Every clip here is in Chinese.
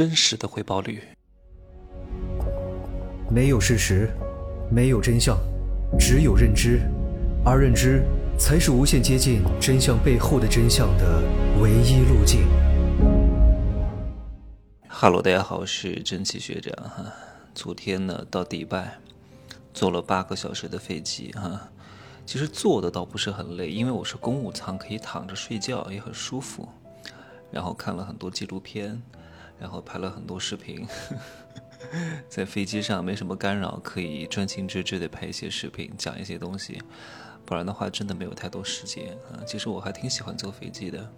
真实的回报率。没有事实，没有真相，只有认知，而认知才是无限接近真相背后的真相的唯一路径。哈喽，大家好，我是蒸汽学长哈。昨天呢，到迪拜，坐了八个小时的飞机哈。其实坐的倒不是很累，因为我是公务舱，可以躺着睡觉，也很舒服。然后看了很多纪录片，然后拍了很多视频。在飞机上没什么干扰，可以专心致志地拍一些视频，讲一些东西。不然的话，真的没有太多时间啊。其实我还挺喜欢坐飞机的，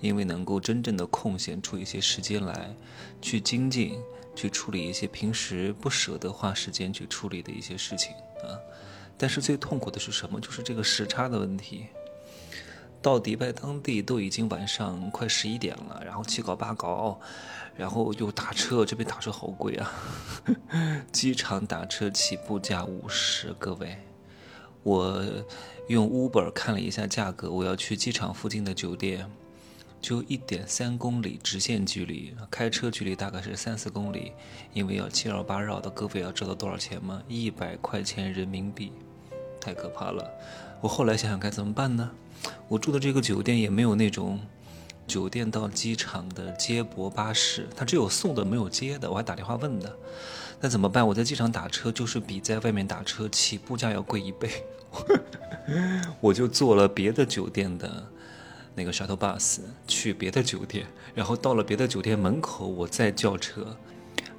因为能够真正的空闲出一些时间来，去精进，去处理一些平时不舍得花时间去处理的一些事情啊。但是最痛苦的是什么？就是这个时差的问题。到迪拜当地都已经晚上快十一点了，然后七搞八搞，然后又打车，这边打车好贵啊！机场打车起步价五十，各位，我用 Uber 看了一下价格，我要去机场附近的酒店，就一点三公里直线距离，开车距离大概是三四公里，因为要七绕八绕的，各位要知道多少钱吗？一百块钱人民币，太可怕了！我后来想想该怎么办呢？我住的这个酒店也没有那种酒店到机场的接驳巴士，它只有送的没有接的。我还打电话问的，那怎么办？我在机场打车就是比在外面打车起步价要贵一倍，我就坐了别的酒店的那个 shuttle bus 去别的酒店，然后到了别的酒店门口我再叫车。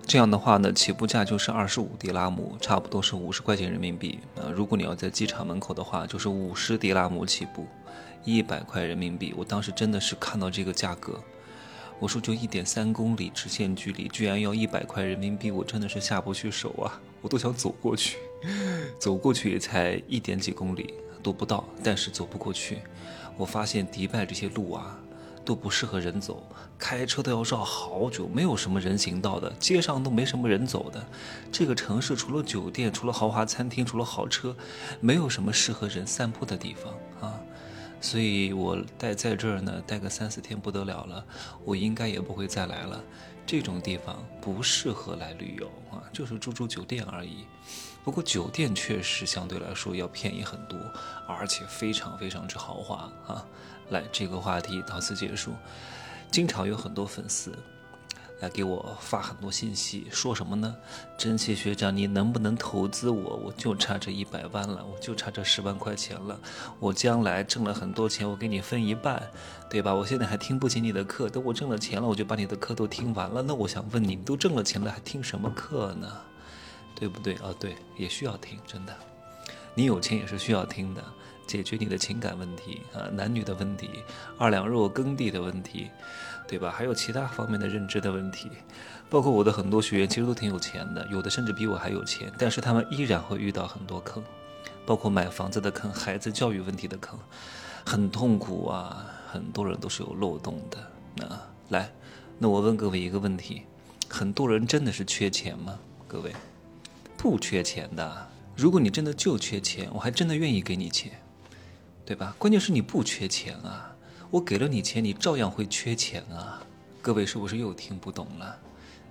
这样的话呢，起步价就是二十五迪拉姆，差不多是五十块钱人民币。呃，如果你要在机场门口的话，就是五十迪拉姆起步。一百块人民币，我当时真的是看到这个价格，我说就一点三公里直线距离，居然要一百块人民币，我真的是下不去手啊！我都想走过去，走过去也才一点几公里都不到，但是走不过去。我发现迪拜这些路啊，都不适合人走，开车都要绕好久，没有什么人行道的，街上都没什么人走的。这个城市除了酒店，除了豪华餐厅，除了好车，没有什么适合人散步的地方啊。所以我待在这儿呢，待个三四天不得了了，我应该也不会再来了。这种地方不适合来旅游啊，就是住住酒店而已。不过酒店确实相对来说要便宜很多，而且非常非常之豪华啊。来，这个话题到此结束。经常有很多粉丝。来给我发很多信息，说什么呢？真奇学长，你能不能投资我？我就差这一百万了，我就差这十万块钱了。我将来挣了很多钱，我给你分一半，对吧？我现在还听不起你的课，等我挣了钱了，我就把你的课都听完了。那我想问你，都挣了钱了，还听什么课呢？对不对？啊，对，也需要听，真的。你有钱也是需要听的，解决你的情感问题啊，男女的问题，二两肉耕地的问题。对吧？还有其他方面的认知的问题，包括我的很多学员其实都挺有钱的，有的甚至比我还有钱，但是他们依然会遇到很多坑，包括买房子的坑、孩子教育问题的坑，很痛苦啊！很多人都是有漏洞的。那来，那我问各位一个问题：很多人真的是缺钱吗？各位，不缺钱的。如果你真的就缺钱，我还真的愿意给你钱，对吧？关键是你不缺钱啊。我给了你钱，你照样会缺钱啊！各位是不是又听不懂了？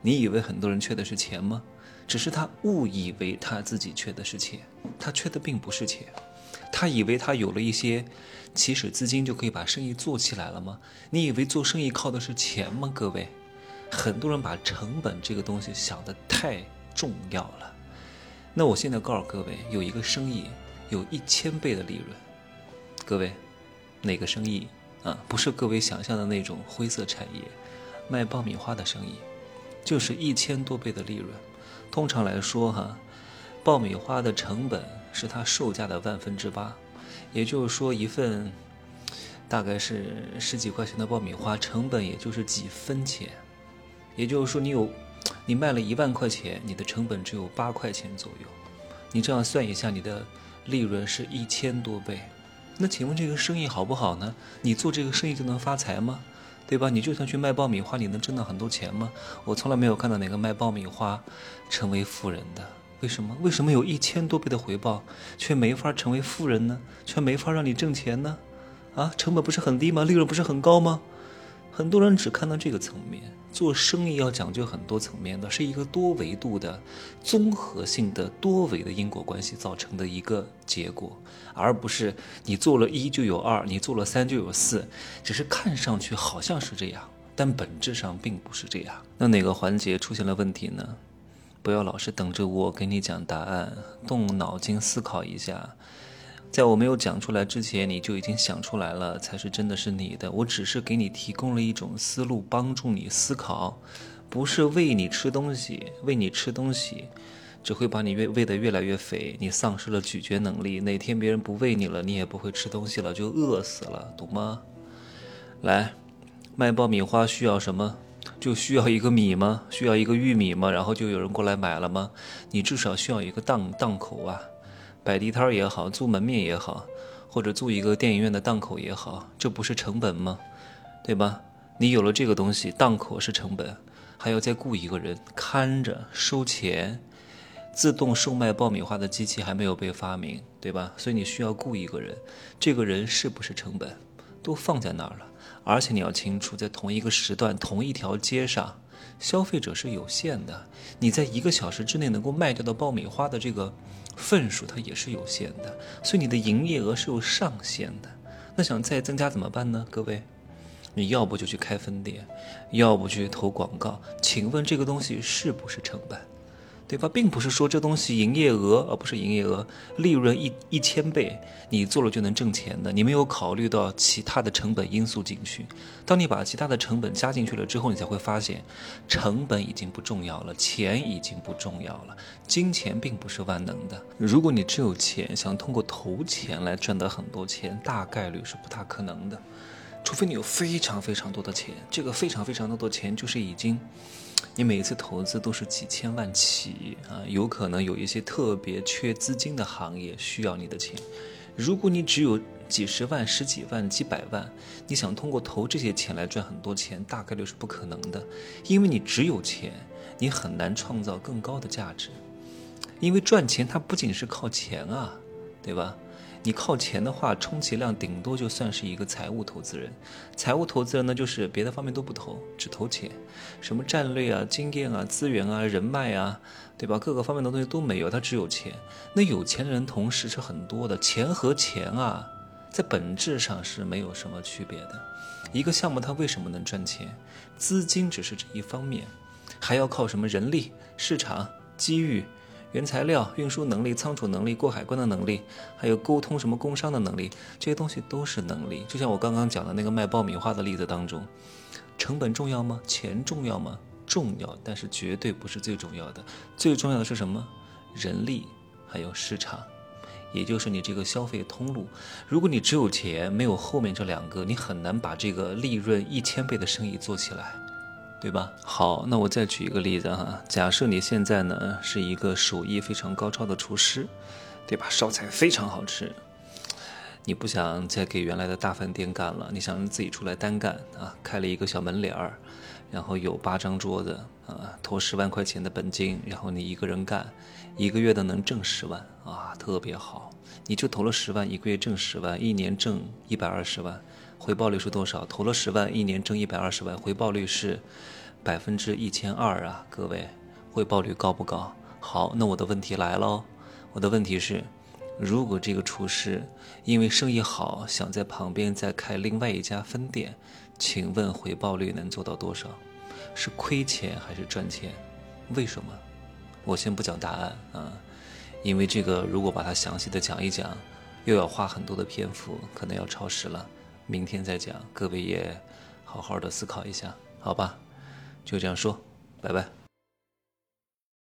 你以为很多人缺的是钱吗？只是他误以为他自己缺的是钱，他缺的并不是钱。他以为他有了一些起始资金就可以把生意做起来了吗？你以为做生意靠的是钱吗？各位，很多人把成本这个东西想得太重要了。那我现在告诉各位，有一个生意有一千倍的利润。各位，哪个生意？啊，不是各位想象的那种灰色产业，卖爆米花的生意，就是一千多倍的利润。通常来说，哈，爆米花的成本是它售价的万分之八，也就是说，一份大概是十几块钱的爆米花，成本也就是几分钱。也就是说，你有你卖了一万块钱，你的成本只有八块钱左右。你这样算一下，你的利润是一千多倍。那请问这个生意好不好呢？你做这个生意就能发财吗？对吧？你就算去卖爆米花，你能挣到很多钱吗？我从来没有看到哪个卖爆米花成为富人的。为什么？为什么有一千多倍的回报，却没法成为富人呢？却没法让你挣钱呢？啊，成本不是很低吗？利润不是很高吗？很多人只看到这个层面，做生意要讲究很多层面的，是一个多维度的、综合性的、多维的因果关系造成的一个结果，而不是你做了一就有二，你做了三就有四，只是看上去好像是这样，但本质上并不是这样。那哪个环节出现了问题呢？不要老是等着我给你讲答案，动脑筋思考一下。在我没有讲出来之前，你就已经想出来了，才是真的是你的。我只是给你提供了一种思路，帮助你思考，不是喂你吃东西。喂你吃东西，只会把你越喂得越来越肥，你丧失了咀嚼能力。哪天别人不喂你了，你也不会吃东西了，就饿死了，懂吗？来，卖爆米花需要什么？就需要一个米吗？需要一个玉米吗？然后就有人过来买了吗？你至少需要一个档档口啊。摆地摊也好，租门面也好，或者租一个电影院的档口也好，这不是成本吗？对吧？你有了这个东西，档口是成本，还要再雇一个人看着收钱。自动售卖爆米花的机器还没有被发明，对吧？所以你需要雇一个人，这个人是不是成本？都放在那儿了。而且你要清楚，在同一个时段、同一条街上，消费者是有限的。你在一个小时之内能够卖掉的爆米花的这个。份数它也是有限的，所以你的营业额是有上限的。那想再增加怎么办呢？各位，你要不就去开分店，要不去投广告。请问这个东西是不是成本？对吧？并不是说这东西营业额，而不是营业额，利润一一千倍，你做了就能挣钱的。你没有考虑到其他的成本因素进去。当你把其他的成本加进去了之后，你才会发现，成本已经不重要了，钱已经不重要了。金钱并不是万能的。如果你只有钱，想通过投钱来赚到很多钱，大概率是不大可能的。除非你有非常非常多的钱，这个非常非常多的钱就是已经。你每一次投资都是几千万起啊，有可能有一些特别缺资金的行业需要你的钱。如果你只有几十万、十几万、几百万，你想通过投这些钱来赚很多钱，大概率是不可能的，因为你只有钱，你很难创造更高的价值。因为赚钱它不仅是靠钱啊，对吧？你靠钱的话，充其量顶多就算是一个财务投资人。财务投资人呢，就是别的方面都不投，只投钱，什么战略啊、经验啊、资源啊、人脉啊，对吧？各个方面的东西都没有，他只有钱。那有钱人同时是很多的，钱和钱啊，在本质上是没有什么区别的。一个项目它为什么能赚钱？资金只是这一方面，还要靠什么人力、市场、机遇。原材料、运输能力、仓储能力、过海关的能力，还有沟通什么工商的能力，这些东西都是能力。就像我刚刚讲的那个卖爆米花的例子当中，成本重要吗？钱重要吗？重要，但是绝对不是最重要的。最重要的是什么？人力，还有市场，也就是你这个消费通路。如果你只有钱，没有后面这两个，你很难把这个利润一千倍的生意做起来。对吧？好，那我再举一个例子哈。假设你现在呢是一个手艺非常高超的厨师，对吧？烧菜非常好吃，你不想再给原来的大饭店干了，你想自己出来单干啊？开了一个小门脸儿，然后有八张桌子啊，投十万块钱的本金，然后你一个人干，一个月的能挣十万啊，特别好。你就投了十万，一个月挣十万，一年挣一百二十万。回报率是多少？投了十万，一年挣一百二十万，回报率是百分之一千二啊！各位，回报率高不高？好，那我的问题来了，我的问题是，如果这个厨师因为生意好，想在旁边再开另外一家分店，请问回报率能做到多少？是亏钱还是赚钱？为什么？我先不讲答案啊，因为这个如果把它详细的讲一讲，又要花很多的篇幅，可能要超时了。明天再讲，各位也好好的思考一下，好吧？就这样说，拜拜。